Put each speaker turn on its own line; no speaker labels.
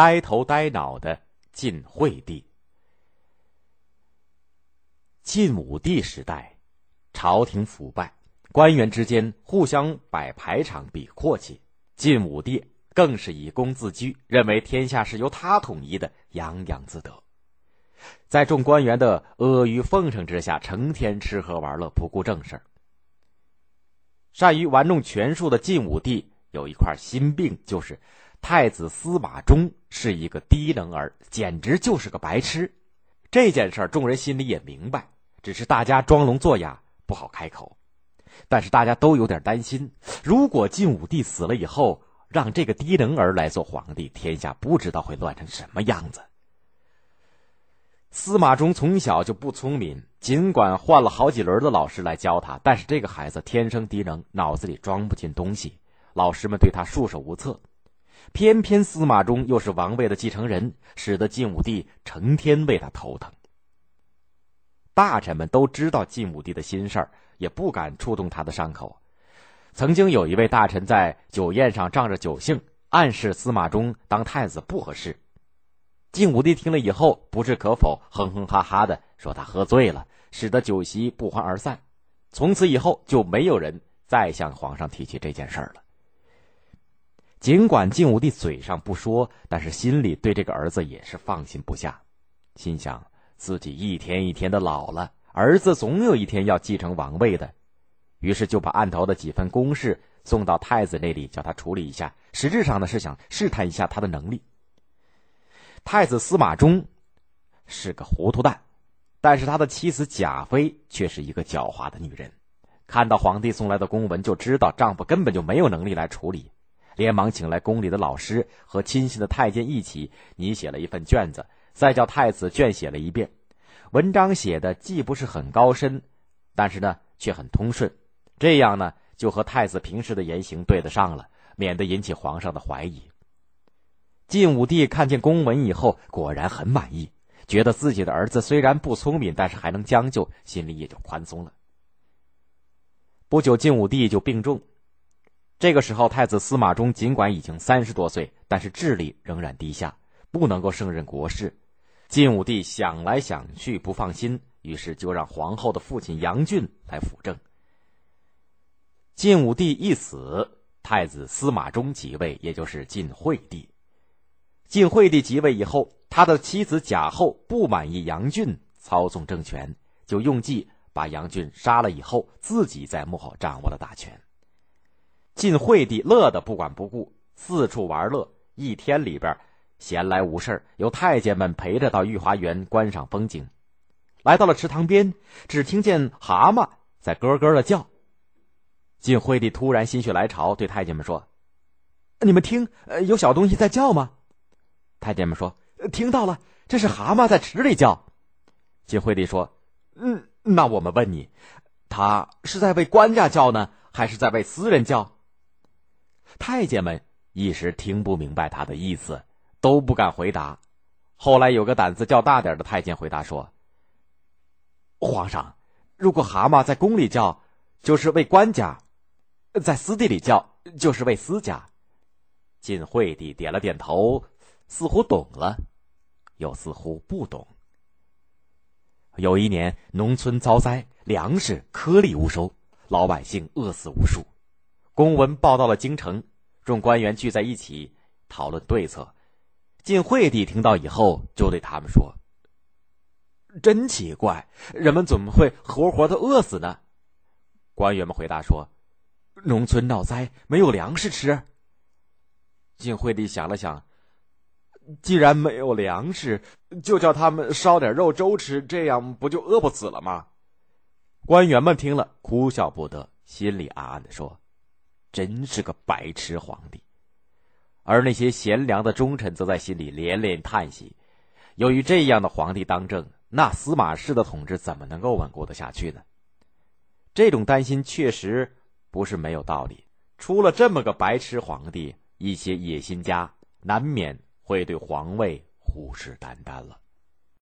呆头呆脑的晋惠帝。晋武帝时代，朝廷腐败，官员之间互相摆排场比阔气。晋武帝更是以功自居，认为天下是由他统一的，洋洋自得。在众官员的阿谀奉承之下，成天吃喝玩乐，不顾正事善于玩弄权术的晋武帝有一块心病，就是太子司马衷是一个低能儿，简直就是个白痴。这件事众人心里也明白，只是大家装聋作哑，不好开口。但是大家都有点担心，如果晋武帝死了以后，让这个低能儿来做皇帝，天下不知道会乱成什么样子。司马衷从小就不聪明，尽管换了好几轮的老师来教他，但是这个孩子天生低能，脑子里装不进东西，老师们对他束手无策。偏偏司马衷又是王位的继承人，使得晋武帝成天为他头疼。大臣们都知道晋武帝的心事儿，也不敢触动他的伤口。曾经有一位大臣在酒宴上仗着酒兴，暗示司马衷当太子不合适。晋武帝听了以后不置可否，哼哼哈哈的说他喝醉了，使得酒席不欢而散。从此以后就没有人再向皇上提起这件事儿了。尽管晋武帝嘴上不说，但是心里对这个儿子也是放心不下，心想自己一天一天的老了，儿子总有一天要继承王位的，于是就把案头的几份公事送到太子那里，叫他处理一下。实质上呢是想试探一下他的能力。太子司马衷是个糊涂蛋，但是他的妻子贾妃却是一个狡猾的女人。看到皇帝送来的公文，就知道丈夫根本就没有能力来处理，连忙请来宫里的老师和亲信的太监一起拟写了一份卷子，再叫太子卷写了一遍。文章写的既不是很高深，但是呢却很通顺，这样呢就和太子平时的言行对得上了，免得引起皇上的怀疑。晋武帝看见公文以后，果然很满意，觉得自己的儿子虽然不聪明，但是还能将就，心里也就宽松了。不久，晋武帝就病重。这个时候，太子司马衷尽管已经三十多岁，但是智力仍然低下，不能够胜任国事。晋武帝想来想去不放心，于是就让皇后的父亲杨俊来辅政。晋武帝一死，太子司马衷即位，也就是晋惠帝。晋惠帝即位以后，他的妻子贾后不满意杨俊操纵政权，就用计把杨俊杀了，以后自己在幕后掌握了大权。晋惠帝乐得不管不顾，四处玩乐，一天里边闲来无事由太监们陪着到御花园观赏风景。来到了池塘边，只听见蛤蟆在咯咯的叫。晋惠帝突然心血来潮，对太监们说：“你们听，呃有小东西在叫吗？”太监们说：“听到了，这是蛤蟆在池里叫。”晋惠帝说：“嗯，那我们问你，他是在为官家叫呢，还是在为私人叫？”太监们一时听不明白他的意思，都不敢回答。后来有个胆子较大点的太监回答说：“皇上，如果蛤蟆在宫里叫，就是为官家；在私地里叫，就是为私家。”晋惠帝点了点头。似乎懂了，又似乎不懂。有一年，农村遭灾，粮食颗粒无收，老百姓饿死无数。公文报到了京城，众官员聚在一起讨论对策。晋惠帝听到以后，就对他们说：“真奇怪，人们怎么会活活的饿死呢？”官员们回答说：“农村闹灾，没有粮食吃。”晋惠帝想了想。既然没有粮食，就叫他们烧点肉粥吃，这样不就饿不死了吗？官员们听了，哭笑不得，心里暗暗的说：“真是个白痴皇帝。”而那些贤良的忠臣则在心里连连叹息：由于这样的皇帝当政，那司马氏的统治怎么能够稳固的下去呢？这种担心确实不是没有道理。出了这么个白痴皇帝，一些野心家难免。会对皇位虎视眈眈了。